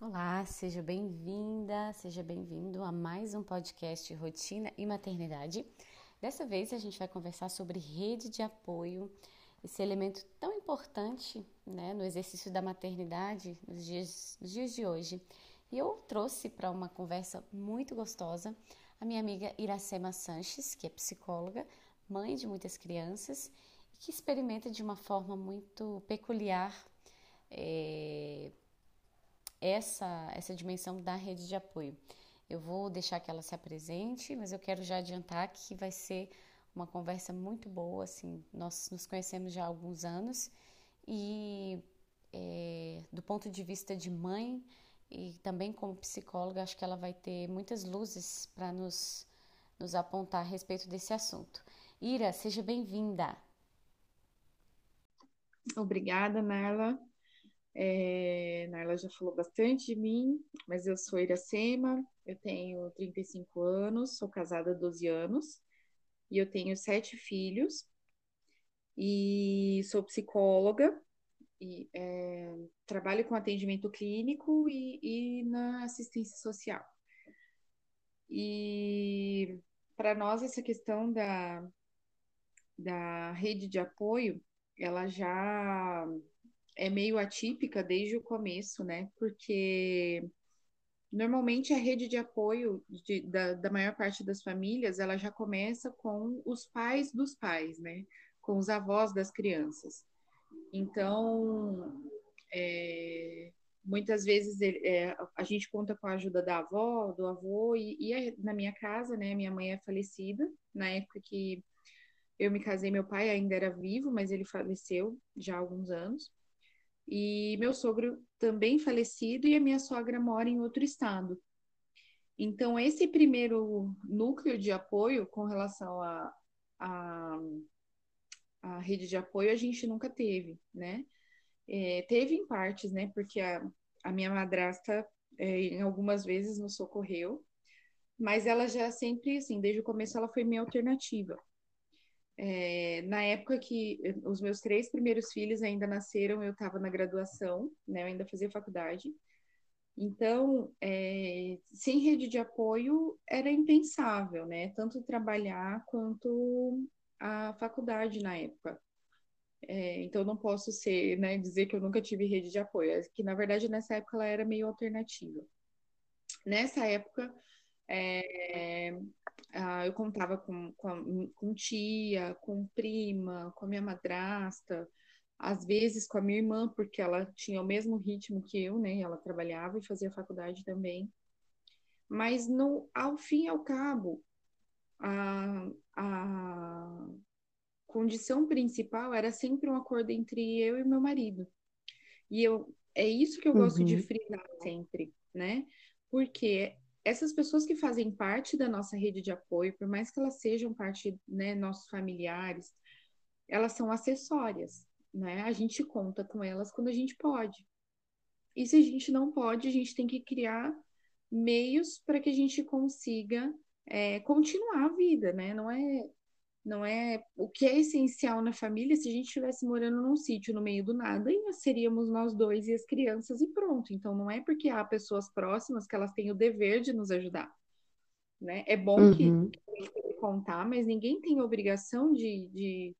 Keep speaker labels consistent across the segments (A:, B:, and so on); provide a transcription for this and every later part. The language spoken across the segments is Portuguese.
A: Olá, seja bem-vinda, seja bem-vindo a mais um podcast Rotina e Maternidade. Dessa vez a gente vai conversar sobre rede de apoio, esse elemento tão importante né, no exercício da maternidade nos dias, nos dias de hoje. E eu trouxe para uma conversa muito gostosa a minha amiga Iracema Sanches, que é psicóloga, mãe de muitas crianças e que experimenta de uma forma muito peculiar. É, essa, essa dimensão da rede de apoio. Eu vou deixar que ela se apresente, mas eu quero já adiantar que vai ser uma conversa muito boa. Assim, nós nos conhecemos já há alguns anos e, é, do ponto de vista de mãe e também como psicóloga, acho que ela vai ter muitas luzes para nos, nos apontar a respeito desse assunto. Ira, seja bem-vinda.
B: Obrigada, Narla. É, Naila já falou bastante de mim, mas eu sou Iracema, eu tenho 35 anos, sou casada há 12 anos e eu tenho sete filhos e sou psicóloga e é, trabalho com atendimento clínico e, e na assistência social. E para nós essa questão da, da rede de apoio, ela já é meio atípica desde o começo, né? Porque normalmente a rede de apoio de, da, da maior parte das famílias ela já começa com os pais dos pais, né? Com os avós das crianças. Então, é, muitas vezes é, a gente conta com a ajuda da avó, do avô, e, e a, na minha casa, né? Minha mãe é falecida na época que eu me casei, meu pai ainda era vivo, mas ele faleceu já há alguns anos. E meu sogro também falecido e a minha sogra mora em outro estado. Então, esse primeiro núcleo de apoio com relação à a, a, a, rede de apoio a gente nunca teve, né? É, teve em partes, né? Porque a, a minha madrasta, é, em algumas vezes, nos socorreu, mas ela já sempre, assim, desde o começo, ela foi minha alternativa. É, na época que os meus três primeiros filhos ainda nasceram, eu estava na graduação, né? Eu ainda fazia faculdade. Então, é, sem rede de apoio era impensável, né? Tanto trabalhar quanto a faculdade na época. É, então, não posso ser, né, dizer que eu nunca tive rede de apoio, é que na verdade nessa época ela era meio alternativa. Nessa época, é, ah, eu contava com, com, com, tia, com prima, com a minha madrasta, às vezes com a minha irmã, porque ela tinha o mesmo ritmo que eu, né? Ela trabalhava e fazia faculdade também. Mas no, ao fim e ao cabo, a, a condição principal era sempre um acordo entre eu e meu marido. E eu, é isso que eu gosto de uhum. frisar sempre, né? Porque essas pessoas que fazem parte da nossa rede de apoio, por mais que elas sejam parte, né, nossos familiares, elas são acessórias, né? A gente conta com elas quando a gente pode. E se a gente não pode, a gente tem que criar meios para que a gente consiga é, continuar a vida, né? Não é não é o que é essencial na família. Se a gente estivesse morando num sítio no meio do nada, seríamos nós dois e as crianças e pronto. Então não é porque há pessoas próximas que elas têm o dever de nos ajudar, né? É bom uhum. que contar, mas ninguém tem obrigação de, de,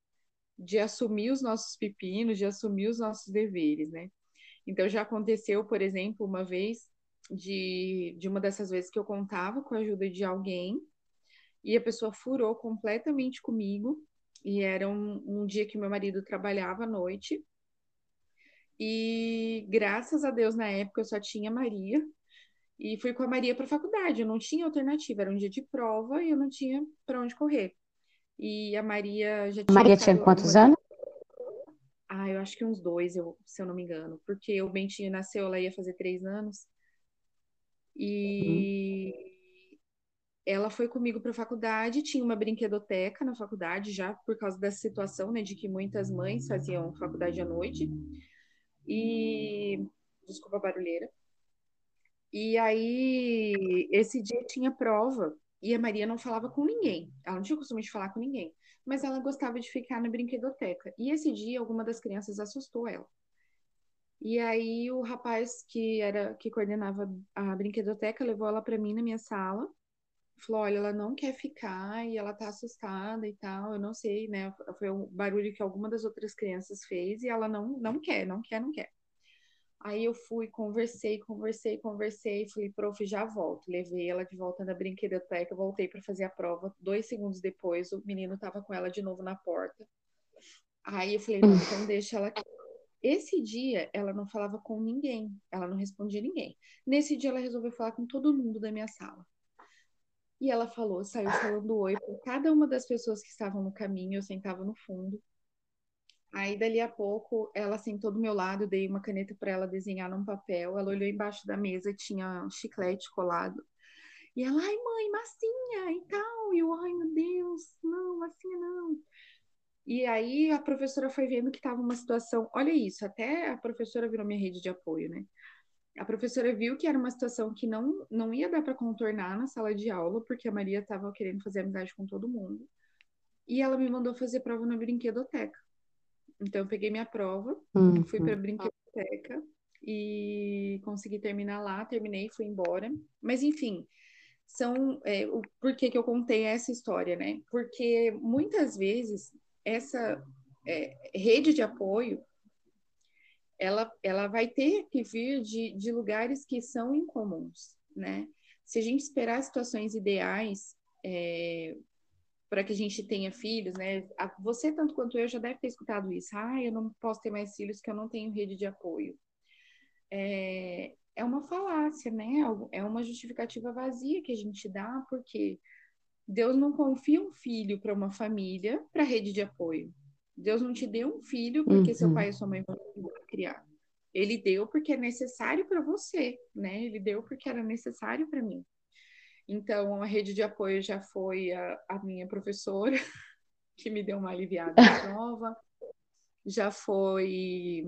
B: de assumir os nossos pepinos, de assumir os nossos deveres, né? Então já aconteceu, por exemplo, uma vez de, de uma dessas vezes que eu contava com a ajuda de alguém e a pessoa furou completamente comigo. E era um, um dia que meu marido trabalhava à noite. E graças a Deus, na época, eu só tinha Maria. E fui com a Maria para a faculdade. Eu não tinha alternativa. Era um dia de prova e eu não tinha para onde correr. E a Maria já tinha.
A: Maria tinha quantos anos?
B: Ah, eu acho que uns dois, eu, se eu não me engano. Porque o Bentinho nasceu, ela ia fazer três anos. E. Uhum ela foi comigo para a faculdade, tinha uma brinquedoteca na faculdade, já por causa dessa situação, né, de que muitas mães faziam faculdade à noite. E. Desculpa a barulheira. E aí, esse dia tinha prova, e a Maria não falava com ninguém. Ela não tinha o costume de falar com ninguém, mas ela gostava de ficar na brinquedoteca. E esse dia, alguma das crianças assustou ela. E aí o rapaz que era que coordenava a brinquedoteca levou ela para mim na minha sala. Falou, olha, ela não quer ficar e ela tá assustada e tal. Eu não sei, né? Foi um barulho que alguma das outras crianças fez e ela não não quer, não quer, não quer. Aí eu fui, conversei, conversei, conversei, falei, prof, já volto. Levei ela de volta na brinquedoteca, voltei para fazer a prova. Dois segundos depois, o menino tava com ela de novo na porta. Aí eu falei, não, então deixa ela aqui. Esse dia ela não falava com ninguém, ela não respondia ninguém. Nesse dia ela resolveu falar com todo mundo da minha sala. E ela falou, saiu falando oi para cada uma das pessoas que estavam no caminho, eu sentava no fundo. Aí, dali a pouco, ela sentou do meu lado, dei uma caneta para ela desenhar num papel. Ela olhou embaixo da mesa, tinha um chiclete colado. E ela, ai, mãe, massinha e tal. E eu, ai, meu Deus, não, massinha não. E aí a professora foi vendo que estava uma situação. Olha isso, até a professora virou minha rede de apoio, né? A professora viu que era uma situação que não, não ia dar para contornar na sala de aula, porque a Maria estava querendo fazer amizade com todo mundo. E ela me mandou fazer prova na brinquedoteca. Então, eu peguei minha prova, uhum. fui para a brinquedoteca e consegui terminar lá, terminei, fui embora. Mas, enfim, são. É, o, por que, que eu contei essa história, né? Porque muitas vezes essa é, rede de apoio ela, ela vai ter que vir de, de lugares que são incomuns, né? Se a gente esperar situações ideais, é, para que a gente tenha filhos, né? Você, tanto quanto eu, já deve ter escutado isso. Ah, eu não posso ter mais filhos que eu não tenho rede de apoio. É, é uma falácia, né? É uma justificativa vazia que a gente dá, porque Deus não confia um filho para uma família para rede de apoio. Deus não te deu um filho porque uhum. seu pai e sua mãe vão criar. Ele deu porque é necessário para você, né? Ele deu porque era necessário para mim. Então, a rede de apoio já foi a, a minha professora, que me deu uma aliviada nova, já foi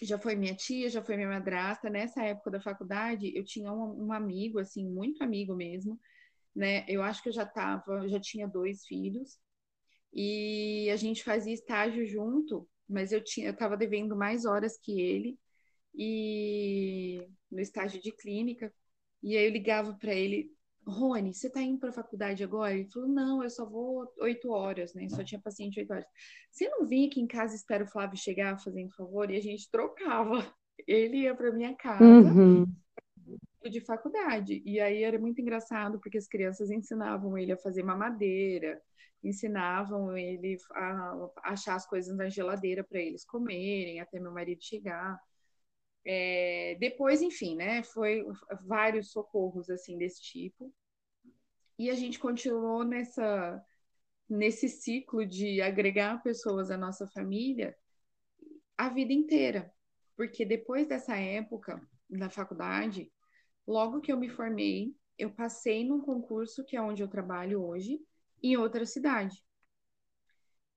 B: já foi minha tia, já foi minha madrasta. Nessa época da faculdade, eu tinha um, um amigo, assim, muito amigo mesmo, né? Eu acho que eu já tava, já tinha dois filhos, e a gente fazia estágio junto, mas eu tinha, eu tava devendo mais horas que ele, e no estágio de clínica, e aí eu ligava para ele, Rony, você está indo para a faculdade agora? Ele falou, não, eu só vou oito horas, né? Só tinha paciente oito horas. Você não vinha aqui em casa espera o Flávio chegar, fazendo favor? E a gente trocava. Ele ia para minha casa uhum. De faculdade. E aí era muito engraçado, porque as crianças ensinavam ele a fazer mamadeira, ensinavam ele a achar as coisas na geladeira para eles comerem, até meu marido chegar. É, depois, enfim, né, foi vários socorros assim desse tipo. E a gente continuou nessa nesse ciclo de agregar pessoas à nossa família a vida inteira. Porque depois dessa época da faculdade, logo que eu me formei, eu passei num concurso que é onde eu trabalho hoje, em outra cidade.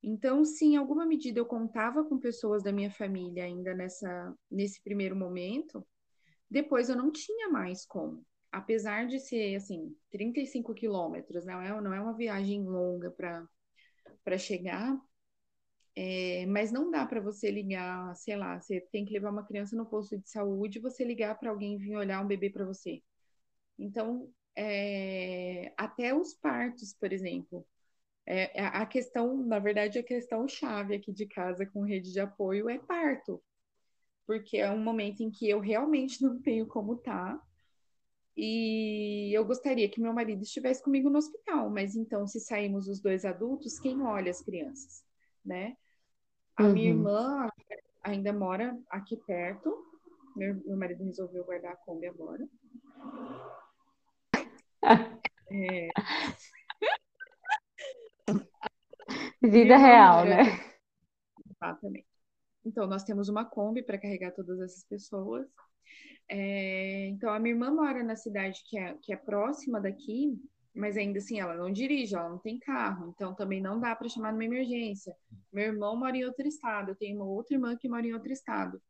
B: Então, se em alguma medida eu contava com pessoas da minha família ainda nessa, nesse primeiro momento, depois eu não tinha mais como. Apesar de ser, assim, 35 quilômetros, não é, não é uma viagem longa para chegar, é, mas não dá para você ligar, sei lá, você tem que levar uma criança no posto de saúde e você ligar para alguém vir olhar um bebê para você. Então, é, até os partos, por exemplo, é, é, a questão, na verdade, a questão chave aqui de casa com rede de apoio é parto, porque é um momento em que eu realmente não tenho como estar. Tá, e eu gostaria que meu marido estivesse comigo no hospital, mas então, se saímos os dois adultos, quem olha as crianças, né? A uhum. minha irmã ainda mora aqui perto. Meu, meu marido resolveu guardar a Kombi agora.
A: é... Vida real, né?
B: Exatamente. Então, nós temos uma Kombi para carregar todas essas pessoas. É, então, a minha irmã mora na cidade que é, que é próxima daqui, mas ainda assim ela não dirige, ela não tem carro, então também não dá para chamar numa emergência. Meu irmão mora em outro estado, eu tenho uma outra irmã que mora em outro estado.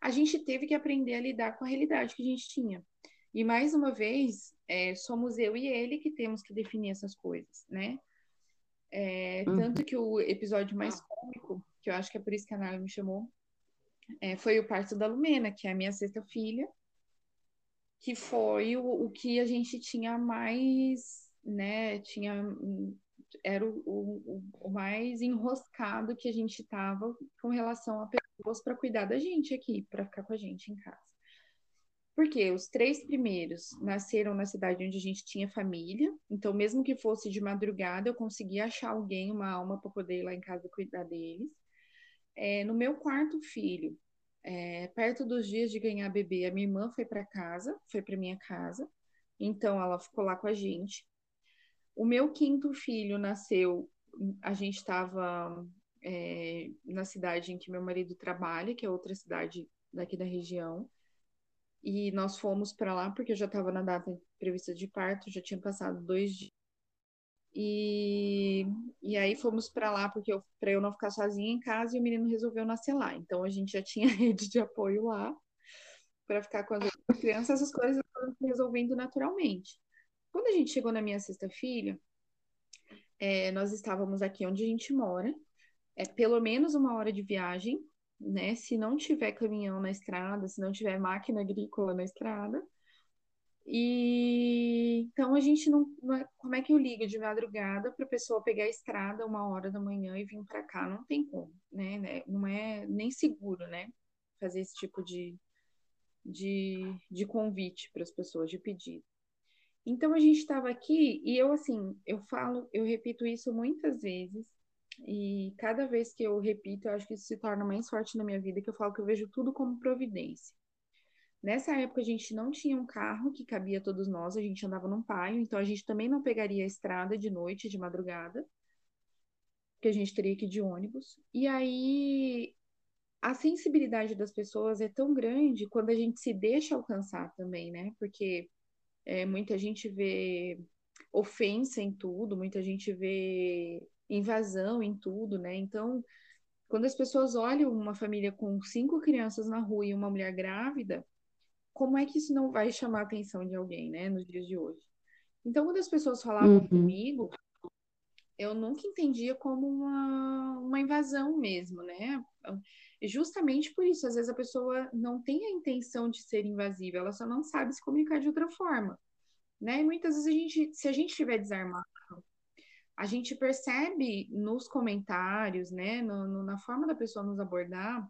B: A gente teve que aprender a lidar com a realidade que a gente tinha. E mais uma vez, é, somos eu e ele que temos que definir essas coisas, né? É, uhum. Tanto que o episódio mais cômico, que eu acho que é por isso que a Nara me chamou, é, foi o parto da Lumena, que é a minha sexta filha, que foi o, o que a gente tinha mais, né, tinha era o, o, o mais enroscado que a gente estava com relação a pessoas para cuidar da gente aqui, para ficar com a gente em casa. Porque os três primeiros nasceram na cidade onde a gente tinha família, então, mesmo que fosse de madrugada, eu conseguia achar alguém, uma alma, para poder ir lá em casa cuidar deles. É, no meu quarto filho, é, perto dos dias de ganhar bebê, a minha irmã foi para casa, foi para minha casa, então ela ficou lá com a gente. O meu quinto filho nasceu, a gente estava é, na cidade em que meu marido trabalha, que é outra cidade daqui da região, e nós fomos para lá porque eu já estava na data prevista de parto, já tinha passado dois dias. E, e aí fomos para lá porque para eu não ficar sozinha em casa e o menino resolveu nascer lá. Então a gente já tinha rede de apoio lá para ficar com as crianças, essas coisas foram se resolvendo naturalmente. Quando a gente chegou na minha sexta filha, é, nós estávamos aqui onde a gente mora, é pelo menos uma hora de viagem, né? Se não tiver caminhão na estrada, se não tiver máquina agrícola na estrada. E então a gente não, não é, como é que eu ligo de madrugada para a pessoa pegar a estrada uma hora da manhã e vir para cá? Não tem como, né, né? Não é nem seguro, né? Fazer esse tipo de, de, de convite para as pessoas, de pedido. Então a gente estava aqui e eu assim, eu falo, eu repito isso muitas vezes e cada vez que eu repito, eu acho que isso se torna mais forte na minha vida, que eu falo que eu vejo tudo como providência. Nessa época a gente não tinha um carro que cabia todos nós, a gente andava num paio, então a gente também não pegaria a estrada de noite, de madrugada, que a gente teria que ir de ônibus. E aí a sensibilidade das pessoas é tão grande quando a gente se deixa alcançar também, né? Porque é, muita gente vê ofensa em tudo, muita gente vê invasão em tudo, né? Então, quando as pessoas olham uma família com cinco crianças na rua e uma mulher grávida, como é que isso não vai chamar a atenção de alguém, né, nos dias de hoje? Então, quando as pessoas falavam uhum. comigo, eu nunca entendia como uma, uma invasão mesmo, né? Justamente por isso, às vezes a pessoa não tem a intenção de ser invasiva, ela só não sabe se comunicar de outra forma, né? E muitas vezes a gente, se a gente estiver desarmado, a gente percebe nos comentários, né, no, no, na forma da pessoa nos abordar,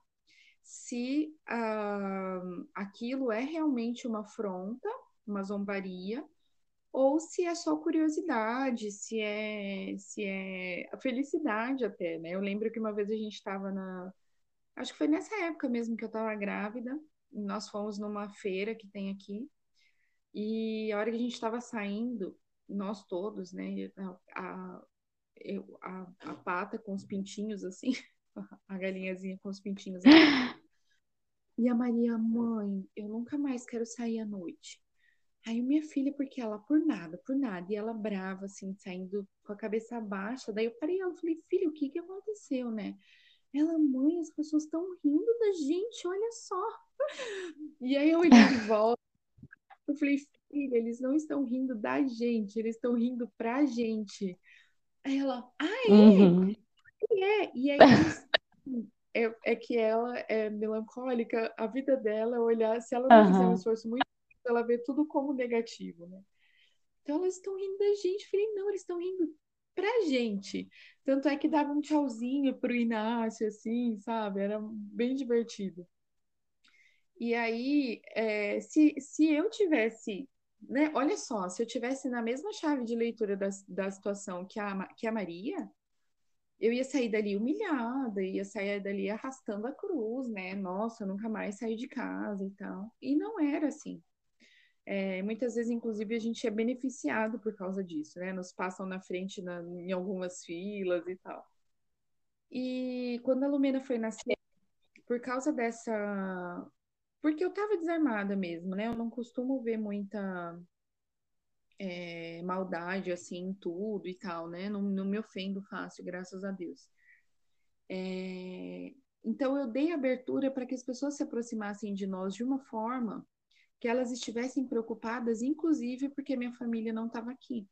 B: se uh, aquilo é realmente uma afronta, uma zombaria, ou se é só curiosidade, se é, se é a felicidade até, né? Eu lembro que uma vez a gente estava na, acho que foi nessa época mesmo que eu estava grávida, nós fomos numa feira que tem aqui, e a hora que a gente estava saindo, nós todos, né? A, a, a, pata com os pintinhos assim, a galinhazinha com os pintinhos. E a Maria, mãe, eu nunca mais quero sair à noite. Aí minha filha, porque ela, por nada, por nada, e ela brava, assim, saindo com a cabeça baixa. Daí eu parei ela, falei, filha, o que que aconteceu, né? Ela, mãe, as pessoas estão rindo da gente, olha só. E aí eu olhei de volta, eu falei, filha, eles não estão rindo da gente, eles estão rindo pra gente. Aí ela, ah, é? Uhum. É. E aí é, é, que ela é melancólica, a vida dela é olhar, se ela não uhum. fizer um esforço muito, ela vê tudo como negativo, né? Então elas estão rindo da gente. Eu falei, não, eles estão rindo pra gente. Tanto é que dava um tchauzinho pro Inácio, assim, sabe? Era bem divertido. E aí, é, se, se eu tivesse né? Olha só, se eu tivesse na mesma chave de leitura da, da situação que a, que a Maria, eu ia sair dali humilhada, ia sair dali arrastando a cruz, né? Nossa, eu nunca mais saí de casa e tal. E não era assim. É, muitas vezes, inclusive, a gente é beneficiado por causa disso, né? Nos passam na frente na, em algumas filas e tal. E quando a Lumena foi nascer, por causa dessa porque eu estava desarmada mesmo, né? Eu não costumo ver muita é, maldade assim em tudo e tal, né? Não, não me ofendo fácil, graças a Deus. É, então eu dei abertura para que as pessoas se aproximassem de nós de uma forma que elas estivessem preocupadas, inclusive porque minha família não estava aqui.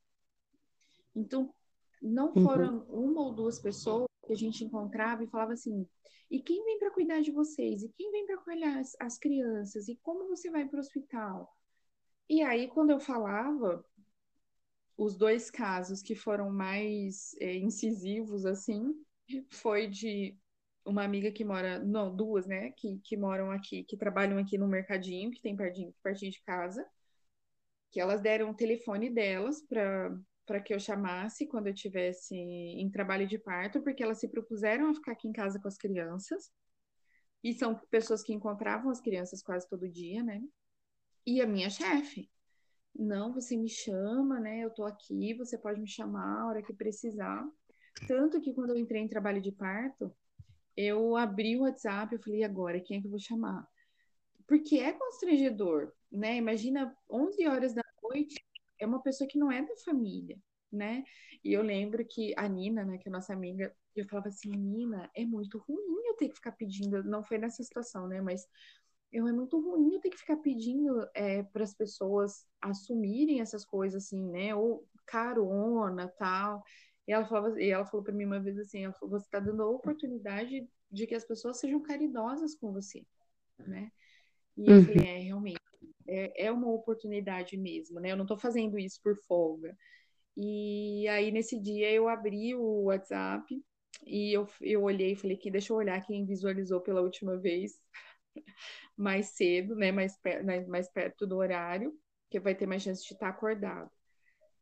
B: Então não uhum. foram uhum. uma ou duas pessoas que a gente encontrava e falava assim: e quem vem para cuidar de vocês? E quem vem para cuidar as, as crianças? E como você vai para o hospital? E aí, quando eu falava, os dois casos que foram mais é, incisivos, assim, foi de uma amiga que mora, não, duas, né, que, que moram aqui, que trabalham aqui no mercadinho, que tem pertinho, pertinho de casa, que elas deram o telefone delas para para que eu chamasse quando eu tivesse em trabalho de parto, porque elas se propuseram a ficar aqui em casa com as crianças. E são pessoas que encontravam as crianças quase todo dia, né? E a minha chefe, não, você me chama, né? Eu tô aqui, você pode me chamar a hora que precisar. Tanto que quando eu entrei em trabalho de parto, eu abri o WhatsApp, eu falei, agora, quem é que eu vou chamar? Porque é constrangedor, né? Imagina 11 horas da noite, é uma pessoa que não é da família, né? E eu lembro que a Nina, né, que é nossa amiga, eu falava assim, Nina, é muito ruim eu ter que ficar pedindo, não foi nessa situação, né, mas eu é muito ruim eu ter que ficar pedindo é, para as pessoas assumirem essas coisas assim, né, ou carona, tal. E ela falava, e ela falou para mim uma vez assim, ela falou, você está dando a oportunidade de que as pessoas sejam caridosas com você, né? E eu uhum. falei, é, realmente, é, é uma oportunidade mesmo, né? Eu não estou fazendo isso por folga. E aí, nesse dia, eu abri o WhatsApp e eu, eu olhei e falei que deixa eu olhar quem visualizou pela última vez mais cedo, né? Mais, né, mais perto do horário, que vai ter mais chance de estar acordado.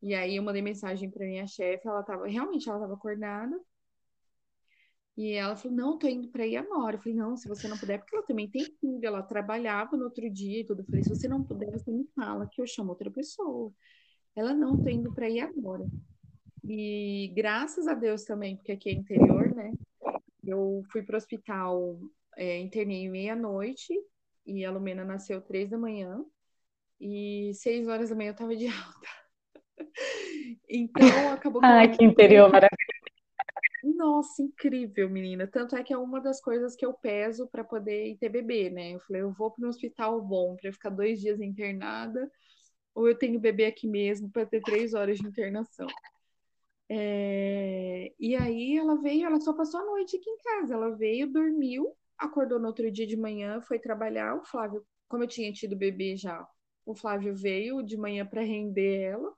B: E aí eu mandei mensagem para minha chefe, ela tava, realmente ela estava acordada. E ela falou: Não, tô indo para ir agora. Eu falei: Não, se você não puder, porque ela também tem filho, ela trabalhava no outro dia e tudo. Eu falei: Se você não puder, você me fala que eu chamo outra pessoa. Ela: Não, tô indo para ir agora. E graças a Deus também, porque aqui é interior, né? Eu fui para o hospital, é, internei meia-noite e a Lumena nasceu três da manhã. E seis horas da manhã eu tava de alta. Então acabou
A: que. Ai, que interior maravilhoso.
B: Nossa, incrível, menina. Tanto é que é uma das coisas que eu peso para poder ter bebê, né? Eu falei, eu vou para um hospital bom para ficar dois dias internada, ou eu tenho bebê aqui mesmo para ter três horas de internação. É... E aí ela veio, ela só passou a noite aqui em casa. Ela veio, dormiu, acordou no outro dia de manhã, foi trabalhar. O Flávio, como eu tinha tido bebê já, o Flávio veio de manhã para render ela.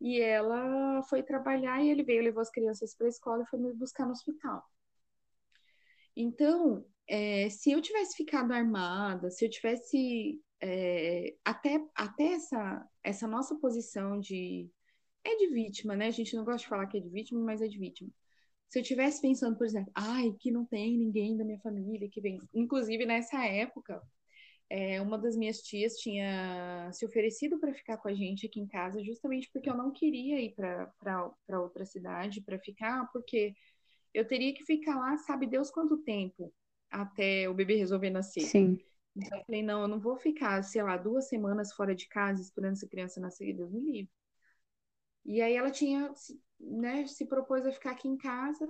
B: E ela foi trabalhar e ele veio, levou as crianças para a escola e foi me buscar no hospital. Então, é, se eu tivesse ficado armada, se eu tivesse é, até, até essa, essa nossa posição de é de vítima, né? A gente não gosta de falar que é de vítima, mas é de vítima. Se eu tivesse pensando, por exemplo, ai, que não tem ninguém da minha família que vem. Inclusive, nessa época, é, uma das minhas tias tinha se oferecido para ficar com a gente aqui em casa, justamente porque eu não queria ir para outra cidade para ficar, porque eu teria que ficar lá, sabe Deus quanto tempo até o bebê resolver nascer.
A: Sim.
B: Então eu falei, não, eu não vou ficar, sei lá, duas semanas fora de casa esperando essa criança nascer, Deus me livre. E aí ela tinha, né, se propôs a ficar aqui em casa,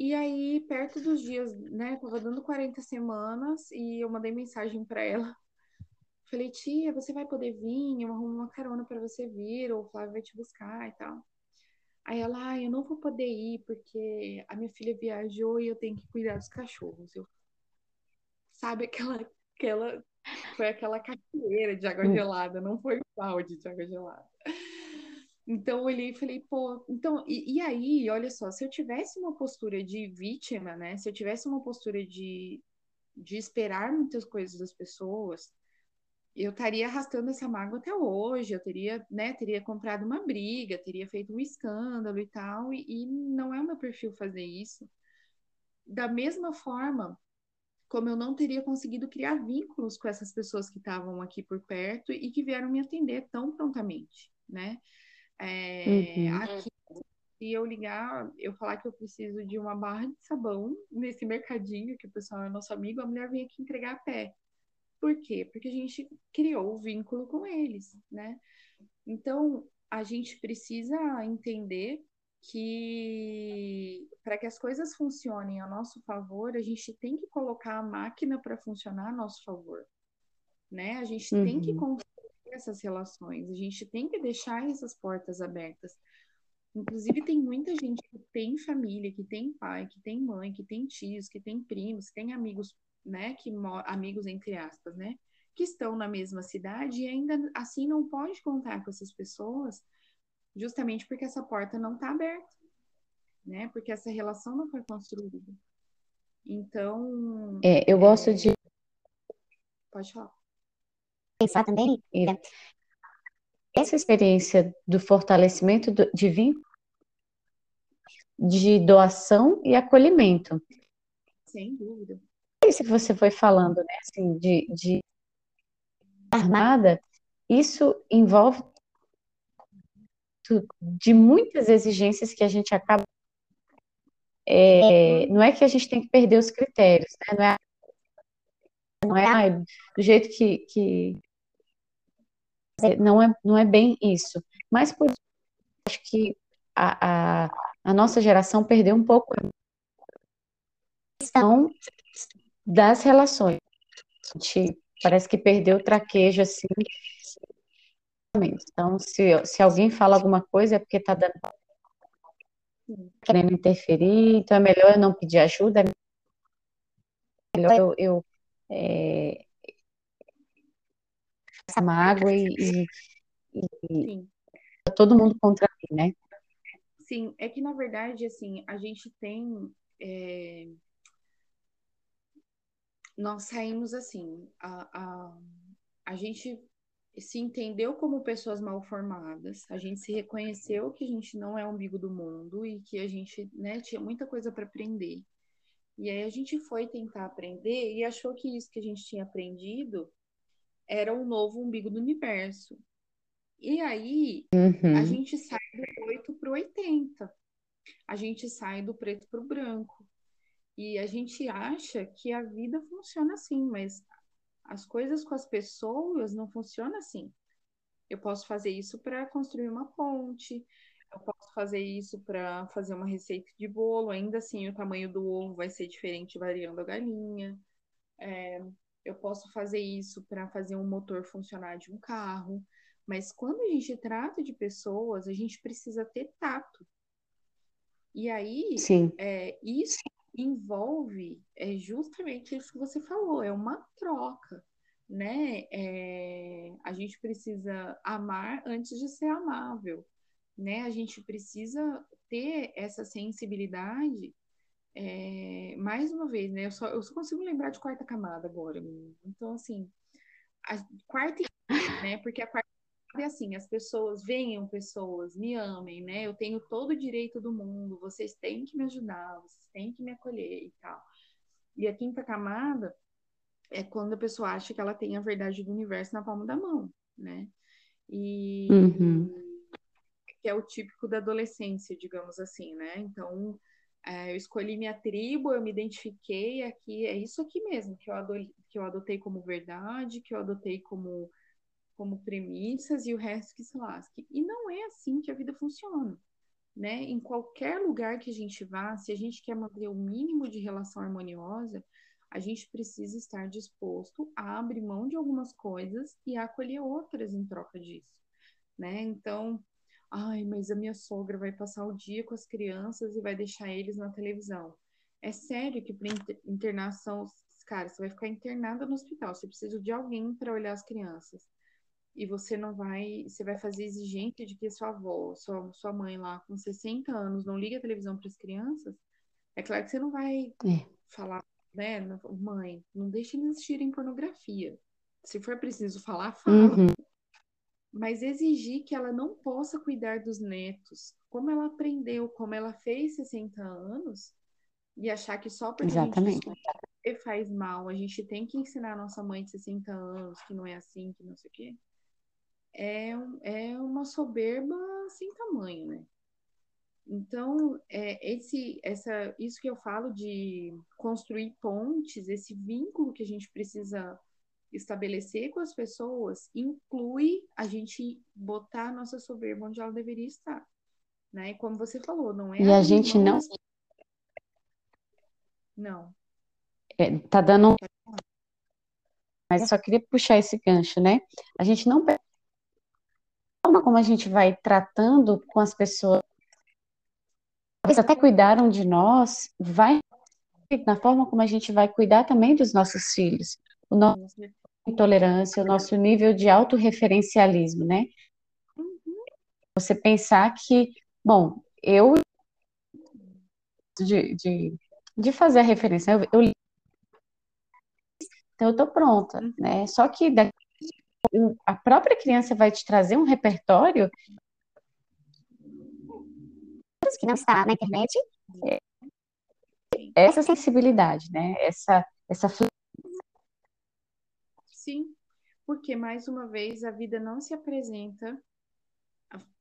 B: e aí, perto dos dias, né, tava dando 40 semanas e eu mandei mensagem para ela. Falei, tia, você vai poder vir? Eu arrumo uma carona para você vir, ou o Flávio vai te buscar e tal. Aí ela, ah, eu não vou poder ir porque a minha filha viajou e eu tenho que cuidar dos cachorros. Eu... Sabe aquela, aquela, foi aquela cachoeira de água hum. gelada, não foi balde de água gelada. Então eu olhei e falei, pô, então, e, e, aí, olha só, se eu tivesse uma postura de vítima, né? Se eu tivesse uma postura de, de esperar muitas coisas das pessoas, eu estaria arrastando essa mágoa até hoje, eu teria, né, teria comprado uma briga, teria feito um escândalo e tal, e, e não é o meu perfil fazer isso. Da mesma forma, como eu não teria conseguido criar vínculos com essas pessoas que estavam aqui por perto e que vieram me atender tão prontamente, né? É, uhum. Aqui, se eu ligar, eu falar que eu preciso de uma barra de sabão nesse mercadinho, que o pessoal é nosso amigo, a mulher vem aqui entregar a pé. Por quê? Porque a gente criou o vínculo com eles, né? Então, a gente precisa entender que para que as coisas funcionem a nosso favor, a gente tem que colocar a máquina para funcionar a nosso favor, né? A gente uhum. tem que uhum essas relações, a gente tem que deixar essas portas abertas. Inclusive, tem muita gente que tem família, que tem pai, que tem mãe, que tem tios, que tem primos, que tem amigos, né, que amigos entre aspas, né, que estão na mesma cidade e ainda assim não pode contar com essas pessoas, justamente porque essa porta não está aberta, né, porque essa relação não foi construída. Então.
A: É, eu gosto é... de.
B: Pode falar.
A: Pensar também. Essa experiência do fortalecimento de vínculo de doação e acolhimento.
B: Sem dúvida.
A: Isso que você foi falando, né? Assim, de, de armada, isso envolve de muitas exigências que a gente acaba. É, não é que a gente tem que perder os critérios, né? Não é, não é do jeito que, que não é, não é bem isso. Mas por acho que a, a, a nossa geração perdeu um pouco a questão das relações. A gente parece que perdeu o traquejo, assim. Então, se, se alguém fala alguma coisa é porque está dando querendo interferir, então é melhor eu não pedir ajuda, é melhor eu, eu é, essa mágoa e, e, e todo mundo contra mim, né?
B: Sim, é que na verdade, assim, a gente tem. É... Nós saímos assim, a, a, a gente se entendeu como pessoas mal formadas, a gente se reconheceu que a gente não é o umbigo do mundo e que a gente né, tinha muita coisa para aprender. E aí a gente foi tentar aprender e achou que isso que a gente tinha aprendido era o novo umbigo do universo. E aí, uhum. a gente sai do 8 para o 80. A gente sai do preto para o branco. E a gente acha que a vida funciona assim, mas as coisas com as pessoas não funcionam assim. Eu posso fazer isso para construir uma ponte, eu posso fazer isso para fazer uma receita de bolo, ainda assim o tamanho do ovo vai ser diferente variando a galinha. É, eu posso fazer isso para fazer um motor funcionar de um carro. Mas quando a gente trata de pessoas, a gente precisa ter tato. E aí, é, isso envolve é justamente isso que você falou, é uma troca, né? É, a gente precisa amar antes de ser amável, né? A gente precisa ter essa sensibilidade. É, mais uma vez, né? Eu só, eu só consigo lembrar de quarta camada agora. Então, assim, a quarta, né? Porque a quarta é assim, as pessoas venham pessoas, me amem, né? Eu tenho todo o direito do mundo, vocês têm que me ajudar, vocês têm que me acolher e tal. E a quinta camada é quando a pessoa acha que ela tem a verdade do universo na palma da mão, né? E uhum. que é o típico da adolescência, digamos assim, né? Então, eu escolhi minha tribo, eu me identifiquei aqui, é isso aqui mesmo que eu, que eu adotei como verdade, que eu adotei como como premissas e o resto que se lasque. E não é assim que a vida funciona. Né? Em qualquer lugar que a gente vá, se a gente quer manter o mínimo de relação harmoniosa, a gente precisa estar disposto a abrir mão de algumas coisas e a acolher outras em troca disso, né? Então, ai, mas a minha sogra vai passar o dia com as crianças e vai deixar eles na televisão. É sério que para internação, cara, você vai ficar internada no hospital, você precisa de alguém para olhar as crianças e você não vai, você vai fazer exigente de que sua avó, sua, sua mãe lá com 60 anos não liga a televisão para as crianças, é claro que você não vai é. falar, né, mãe, não deixe eles assistirem pornografia. Se for preciso falar, fala. Uhum. Mas exigir que ela não possa cuidar dos netos, como ela aprendeu, como ela fez 60 anos, e achar que só porque Exatamente. a gente faz mal, a gente tem que ensinar a nossa mãe de 60 anos que não é assim, que não sei o quê é, é uma soberba sem tamanho, né? Então, é, esse, essa, isso que eu falo de construir pontes, esse vínculo que a gente precisa estabelecer com as pessoas, inclui a gente botar a nossa soberba onde ela deveria estar. Né? E como você falou, não é.
A: E a gente não.
B: Não.
A: É, tá dando. Mas só queria puxar esse gancho, né? A gente não forma como a gente vai tratando com as pessoas até cuidaram de nós, vai na forma como a gente vai cuidar também dos nossos filhos. O nosso intolerância, o nosso nível de autorreferencialismo, né? Você pensar que, bom, eu de, de, de fazer a referência, eu, eu então eu estou pronta, né? Só que daqui, a própria criança vai te trazer um repertório que não está na internet, é, essa sensibilidade, né? Essa, essa
B: Sim, porque mais uma vez a vida não se apresenta.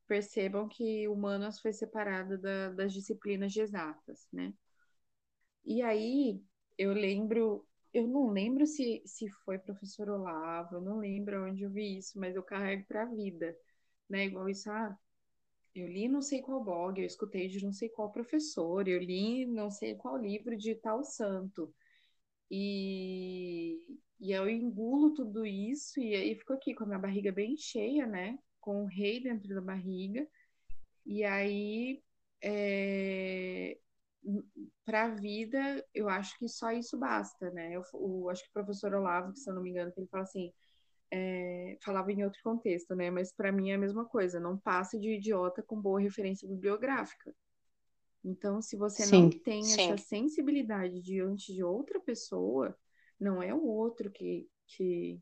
B: Percebam que humanas foi separado da, das disciplinas de exatas, né? E aí eu lembro, eu não lembro se, se foi professor Olavo, eu não lembro onde eu vi isso, mas eu carrego para a vida, né? Igual isso, ah, eu li não sei qual blog, eu escutei de não sei qual professor, eu li não sei qual livro de tal santo. E, e eu engulo tudo isso e aí fico aqui com a minha barriga bem cheia, né? Com o rei dentro da barriga. E aí, é, para a vida, eu acho que só isso basta, né? Eu, acho que o professor Olavo, que se eu não me engano, ele fala assim, é, falava em outro contexto, né? Mas para mim é a mesma coisa. Não passe de idiota com boa referência bibliográfica. Então, se você sim, não tem sim. essa sensibilidade diante de outra pessoa, não é o outro que que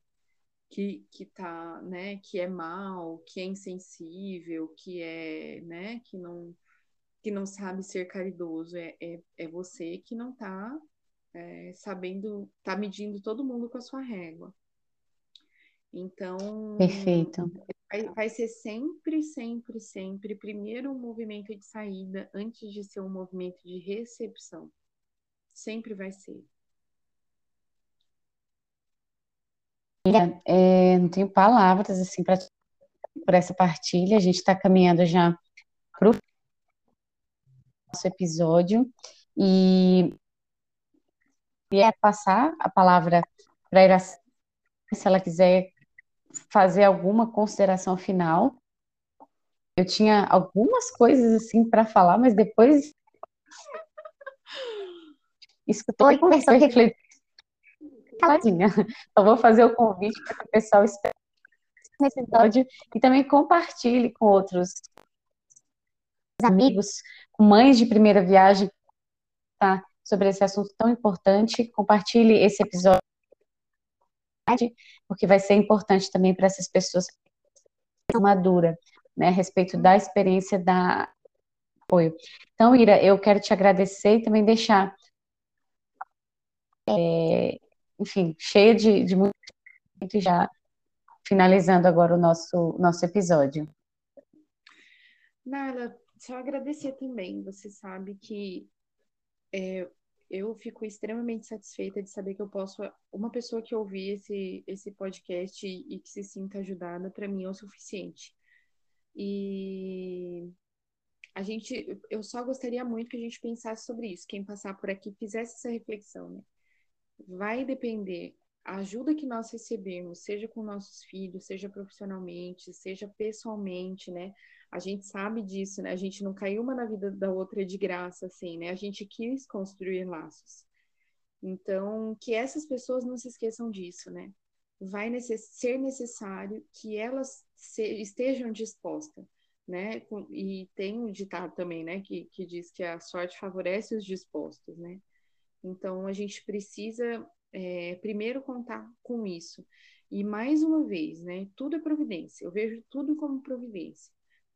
B: que, que tá, né, que é mal, que é insensível, que é, né, que não que não sabe ser caridoso, é, é, é você que não tá é, sabendo, tá medindo todo mundo com a sua régua. Então,
A: perfeito.
B: Vai, vai, ser sempre, sempre, sempre primeiro um movimento de saída antes de ser um movimento de recepção. Sempre vai ser.
A: É, não tenho palavras assim para por essa partilha. A gente está caminhando já para o nosso episódio e é passar a palavra para a Iracema, se ela quiser fazer alguma consideração final. Eu tinha algumas coisas assim para falar, mas depois escutou e conversou e refletiu caladinha. Eu vou fazer o convite para que o pessoal espere nesse episódio e também compartilhe com outros amigos, com mães de primeira viagem, tá? Sobre esse assunto tão importante. Compartilhe esse episódio porque vai ser importante também para essas pessoas madura, né, a respeito da experiência da apoio. Então, Ira, eu quero te agradecer e também deixar, é, enfim, cheia de, de muito já finalizando agora o nosso nosso episódio.
B: Nala, só agradecer também. Você sabe que é, eu fico extremamente satisfeita de saber que eu posso. Uma pessoa que ouvir esse, esse podcast e, e que se sinta ajudada, para mim é o suficiente. E a gente, eu só gostaria muito que a gente pensasse sobre isso. Quem passar por aqui fizesse essa reflexão, né? Vai depender a ajuda que nós recebemos, seja com nossos filhos, seja profissionalmente, seja pessoalmente, né? A gente sabe disso, né? A gente não caiu uma na vida da outra de graça, assim, né? A gente quis construir laços. Então, que essas pessoas não se esqueçam disso, né? Vai necess ser necessário que elas estejam dispostas, né? E tem um ditado também, né? Que, que diz que a sorte favorece os dispostos, né? Então, a gente precisa é, primeiro contar com isso. E mais uma vez, né? Tudo é providência. Eu vejo tudo como providência.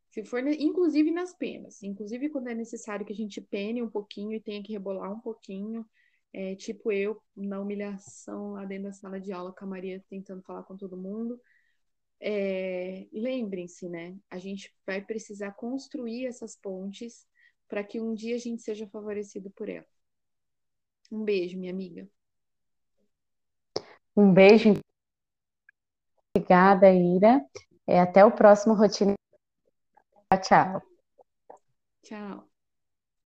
B: Se for, inclusive nas penas, inclusive quando é necessário que a gente pene um pouquinho e tenha que rebolar um pouquinho, é, tipo eu na humilhação lá dentro da sala de aula com a Maria tentando falar com todo mundo. É, Lembrem-se, né? A gente vai precisar construir essas pontes para que um dia a gente seja favorecido por ela. Um beijo, minha amiga.
A: Um beijo. Obrigada, Ira. É, até o próximo Rotina Tchau.
B: Tchau.